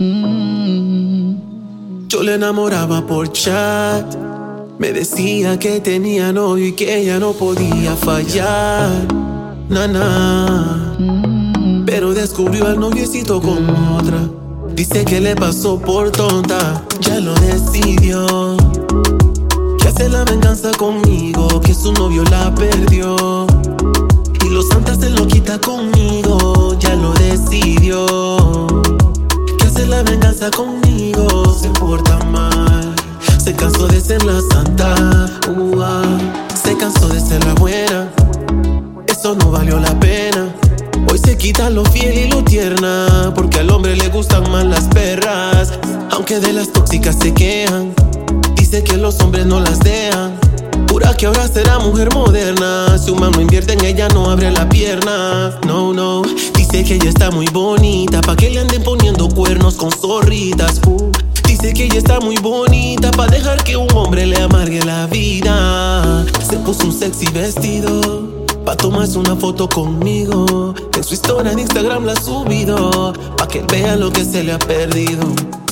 Yo le enamoraba por chat. Me decía que tenía novio y que ella no podía fallar. Nana. Pero descubrió al noviecito con otra. Dice que le pasó por tonta. Ya lo decidió. Que hace la venganza conmigo. Que su novio la perdió. Y los santas se lo quita conmigo. Ya lo venganza conmigo. Se porta mal. Se cansó de ser la santa. Ua. Se cansó de ser la buena. Eso no valió la pena. Hoy se quita lo fiel y lo tierna. Porque al hombre le gustan más las perras. Aunque de las tóxicas se quejan. Dice que los hombres no las dejan. Pura que ahora será mujer moderna. Si un man no invierte en ella, no abre la pierna. No, no. Dice que ella está muy bonita. Pa' que le anden poniendo cuernos con zorritas. Uh. Dice que ella está muy bonita. Pa' dejar que un hombre le amargue la vida. Se puso un sexy vestido. Pa' tomarse una foto conmigo. En su historia de Instagram la ha subido. Pa' que vea lo que se le ha perdido.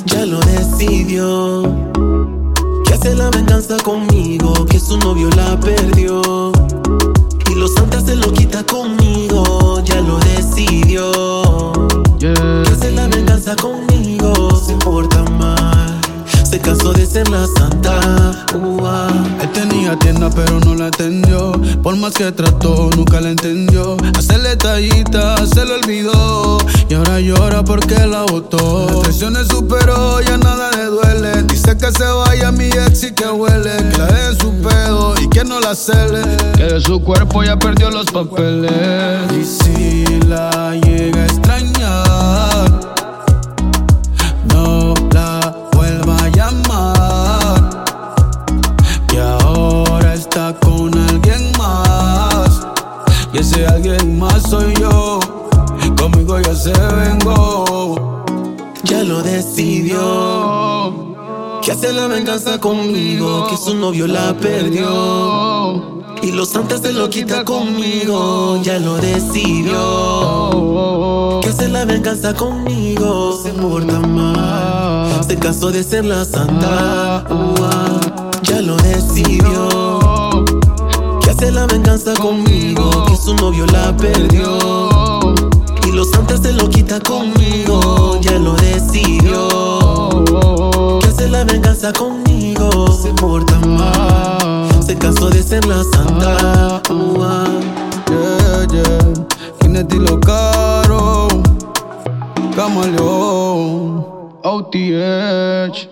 Ya lo decidió. Que hace la venganza conmigo. Que su novio la perdió. Cansó de ser la santa. Ua. Él tenía tienda pero no la atendió. Por más que trató, nunca la entendió. Hacerle tallita, se lo olvidó. Y ahora llora porque la botó. Las traiciones superó, ya nada le duele. Dice que se vaya mi ex y que huele. Que la deje su pedo y que no la cele. Que de su cuerpo ya perdió los papeles. Ese alguien más soy yo. Conmigo ya se vengó. Ya lo decidió. Que hace la venganza conmigo. Que su novio la perdió. Y los santos se lo quita conmigo. Ya lo decidió. Que hace la venganza conmigo. Se porta mal. Se cansó de ser la santa. Ya lo decidió. Que hace la venganza conmigo. Su novio la perdió. Y los santos se lo quita conmigo. Ya lo decidió. Que hace la venganza conmigo. Se porta mal. Se cansó de ser la santa. Ua. Yeah, yeah. Kinetic lo caro. Camaleón. OTH.